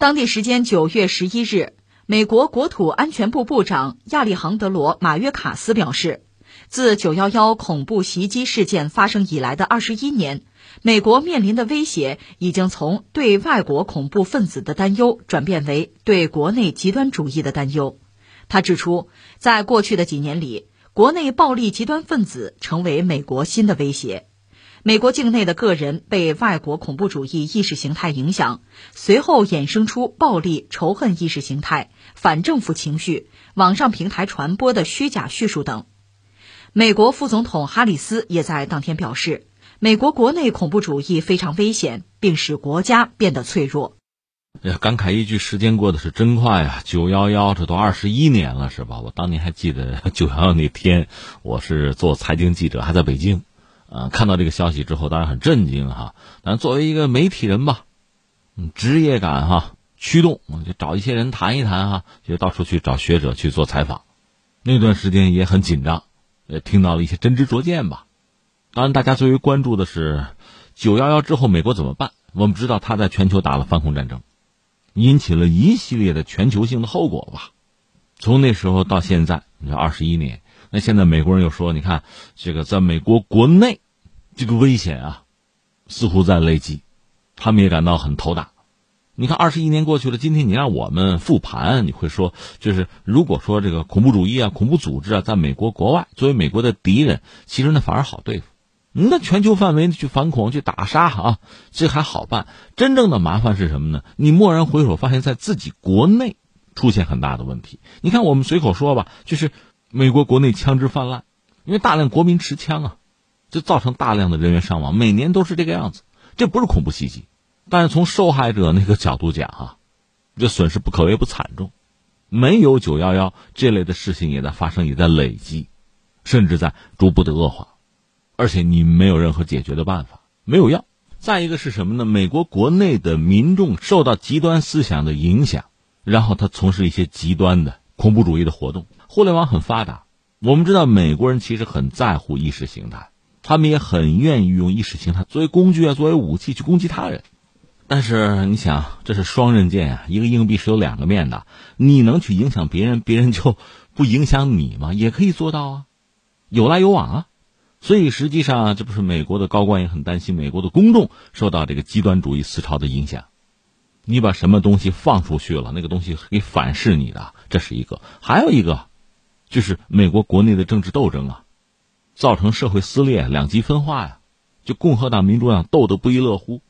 当地时间九月十一日，美国国土安全部部长亚历杭德罗·马约卡斯表示，自九幺幺恐怖袭击事件发生以来的二十一年，美国面临的威胁已经从对外国恐怖分子的担忧转变为对国内极端主义的担忧。他指出，在过去的几年里，国内暴力极端分子成为美国新的威胁。美国境内的个人被外国恐怖主义意识形态影响，随后衍生出暴力仇恨意识形态、反政府情绪、网上平台传播的虚假叙述等。美国副总统哈里斯也在当天表示，美国国内恐怖主义非常危险，并使国家变得脆弱。哎呀，感慨一句，时间过得是真快啊！九幺幺，这都二十一年了，是吧？我当年还记得 九幺幺那天，我是做财经记者，还在北京。啊，看到这个消息之后，当然很震惊哈。但作为一个媒体人吧，嗯，职业感哈驱动，就找一些人谈一谈哈，就到处去找学者去做采访。那段时间也很紧张，也听到了一些真知灼见吧。当然，大家最为关注的是九幺幺之后美国怎么办？我们知道他在全球打了反恐战争，引起了一系列的全球性的后果吧。从那时候到现在，你说二十一年。那现在美国人又说：“你看，这个在美国国内，这个危险啊，似乎在累积，他们也感到很头大。你看，二十一年过去了，今天你让我们复盘，你会说，就是如果说这个恐怖主义啊、恐怖组织啊，在美国国外作为美国的敌人，其实那反而好对付。那全球范围去反恐、去打杀啊，这还好办。真正的麻烦是什么呢？你蓦然回首，发现在自己国内出现很大的问题。你看，我们随口说吧，就是。”美国国内枪支泛滥，因为大量国民持枪啊，就造成大量的人员伤亡，每年都是这个样子。这不是恐怖袭击，但是从受害者那个角度讲啊，这损失不可谓不惨重。没有九幺幺这类的事情也在发生，也在累积，甚至在逐步的恶化，而且你没有任何解决的办法，没有药。再一个是什么呢？美国国内的民众受到极端思想的影响，然后他从事一些极端的恐怖主义的活动。互联网很发达，我们知道美国人其实很在乎意识形态，他们也很愿意用意识形态作为工具啊，作为武器去攻击他人。但是你想，这是双刃剑啊，一个硬币是有两个面的。你能去影响别人，别人就不影响你吗？也可以做到啊，有来有往啊。所以实际上，这不是美国的高官也很担心美国的公众受到这个极端主义思潮的影响。你把什么东西放出去了，那个东西可以反噬你的，这是一个。还有一个。就是美国国内的政治斗争啊，造成社会撕裂、两极分化呀，就共和党、民主党斗得不亦乐乎，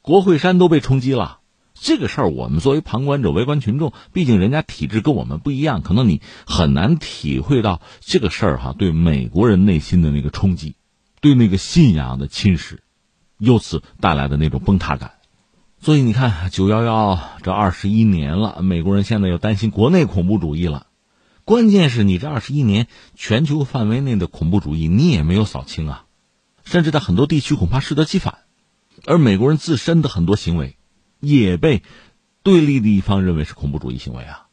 国会山都被冲击了。这个事儿，我们作为旁观者、围观群众，毕竟人家体制跟我们不一样，可能你很难体会到这个事儿哈对美国人内心的那个冲击，对那个信仰的侵蚀，由此带来的那种崩塌感。所以你看，九幺幺这二十一年了，美国人现在又担心国内恐怖主义了。关键是你这二十一年全球范围内的恐怖主义，你也没有扫清啊，甚至在很多地区恐怕适得其反，而美国人自身的很多行为，也被对立的一方认为是恐怖主义行为啊。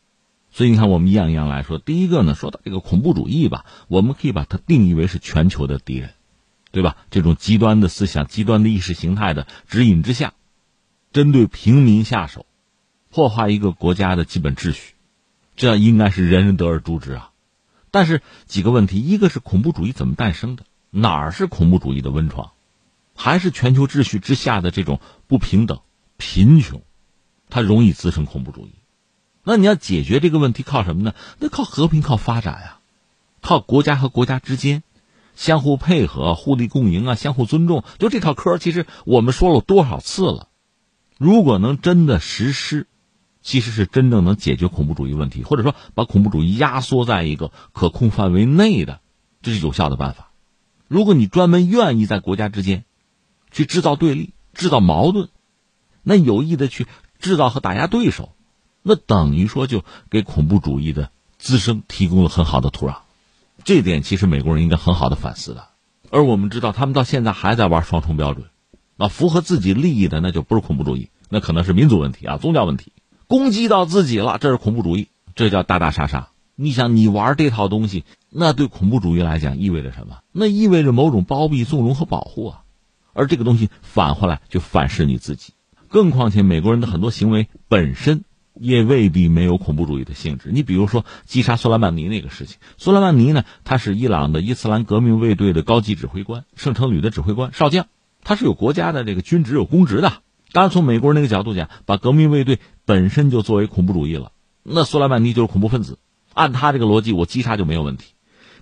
所以你看，我们一样一样来说，第一个呢，说到这个恐怖主义吧，我们可以把它定义为是全球的敌人，对吧？这种极端的思想、极端的意识形态的指引之下，针对平民下手，破坏一个国家的基本秩序。这应该是人人得而诛之啊，但是几个问题，一个是恐怖主义怎么诞生的？哪儿是恐怖主义的温床？还是全球秩序之下的这种不平等、贫穷，它容易滋生恐怖主义？那你要解决这个问题，靠什么呢？那靠和平，靠发展呀，靠国家和国家之间相互配合、互利共赢啊，相互尊重。就这套嗑，其实我们说了多少次了？如果能真的实施。其实是真正能解决恐怖主义问题，或者说把恐怖主义压缩在一个可控范围内的，这是有效的办法。如果你专门愿意在国家之间去制造对立、制造矛盾，那有意的去制造和打压对手，那等于说就给恐怖主义的滋生提供了很好的土壤。这点其实美国人应该很好的反思的。而我们知道，他们到现在还在玩双重标准，啊，符合自己利益的那就不是恐怖主义，那可能是民族问题啊，宗教问题。攻击到自己了，这是恐怖主义，这叫打打杀杀。你想，你玩这套东西，那对恐怖主义来讲意味着什么？那意味着某种包庇、纵容和保护啊。而这个东西反过来就反噬你自己。更况且美国人的很多行为本身也未必没有恐怖主义的性质。你比如说击杀苏莱曼尼那个事情，苏莱曼尼呢，他是伊朗的伊斯兰革命卫队的高级指挥官，圣城旅的指挥官少将，他是有国家的这个军职有公职的。当然，从美国人那个角度讲，把革命卫队本身就作为恐怖主义了，那苏莱曼尼就是恐怖分子。按他这个逻辑，我击杀就没有问题。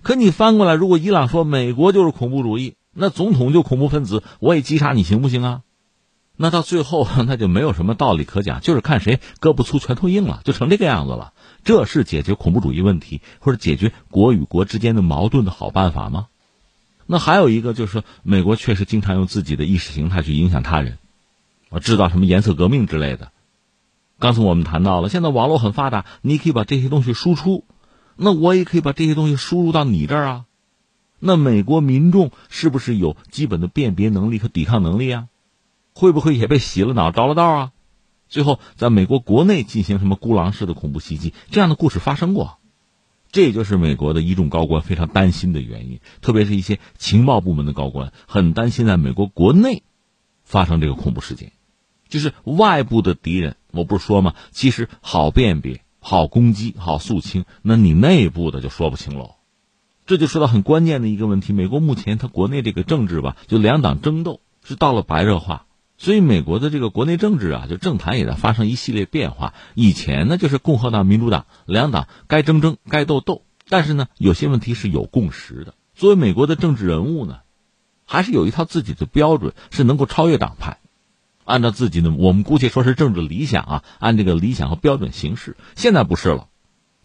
可你翻过来，如果伊朗说美国就是恐怖主义，那总统就恐怖分子，我也击杀你行不行啊？那到最后 那就没有什么道理可讲，就是看谁胳膊粗拳头硬了，就成这个样子了。这是解决恐怖主义问题或者解决国与国之间的矛盾的好办法吗？那还有一个就是说，美国确实经常用自己的意识形态去影响他人。我制造什么颜色革命之类的。刚才我们谈到了，现在网络很发达，你可以把这些东西输出，那我也可以把这些东西输入到你这儿啊。那美国民众是不是有基本的辨别能力和抵抗能力啊？会不会也被洗了脑、着了道啊？最后在美国国内进行什么孤狼式的恐怖袭击？这样的故事发生过，这也就是美国的一众高官非常担心的原因，特别是一些情报部门的高官很担心在美国国内发生这个恐怖事件。就是外部的敌人，我不是说吗？其实好辨别、好攻击、好肃清，那你内部的就说不清喽。这就说到很关键的一个问题：美国目前它国内这个政治吧，就两党争斗是到了白热化，所以美国的这个国内政治啊，就政坛也在发生一系列变化。以前呢，就是共和党、民主党两党该争争、该斗斗，但是呢，有些问题是有共识的。作为美国的政治人物呢，还是有一套自己的标准，是能够超越党派。按照自己的，我们姑且说是政治理想啊，按这个理想和标准行事。现在不是了，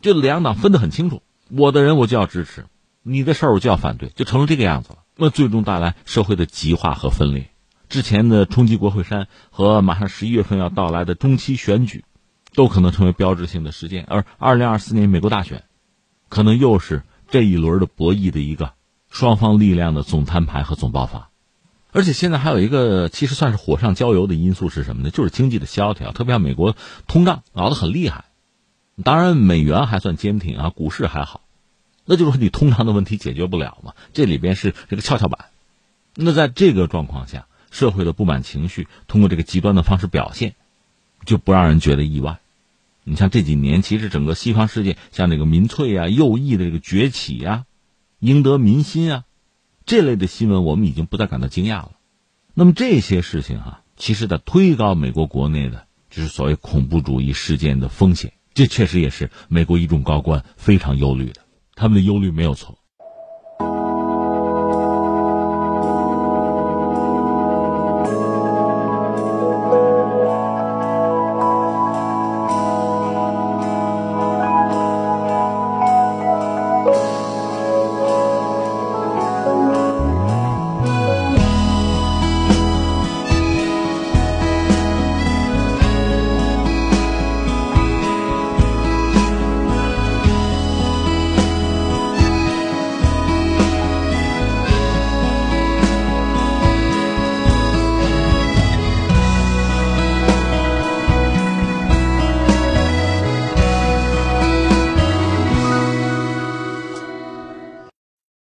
就两党分得很清楚，我的人我就要支持，你的事儿我就要反对，就成了这个样子了。那最终带来社会的极化和分裂。之前的冲击国会山和马上十一月份要到来的中期选举，都可能成为标志性的事件。而二零二四年美国大选，可能又是这一轮的博弈的一个双方力量的总摊牌和总爆发。而且现在还有一个其实算是火上浇油的因素是什么呢？就是经济的萧条，特别像美国通胀熬得很厉害。当然，美元还算坚挺啊，股市还好。那就是你通胀的问题解决不了嘛？这里边是这个跷跷板。那在这个状况下，社会的不满情绪通过这个极端的方式表现，就不让人觉得意外。你像这几年，其实整个西方世界像这个民粹啊、右翼的这个崛起啊，赢得民心啊。这类的新闻，我们已经不再感到惊讶了。那么这些事情啊，其实在推高美国国内的就是所谓恐怖主义事件的风险。这确实也是美国一众高官非常忧虑的，他们的忧虑没有错。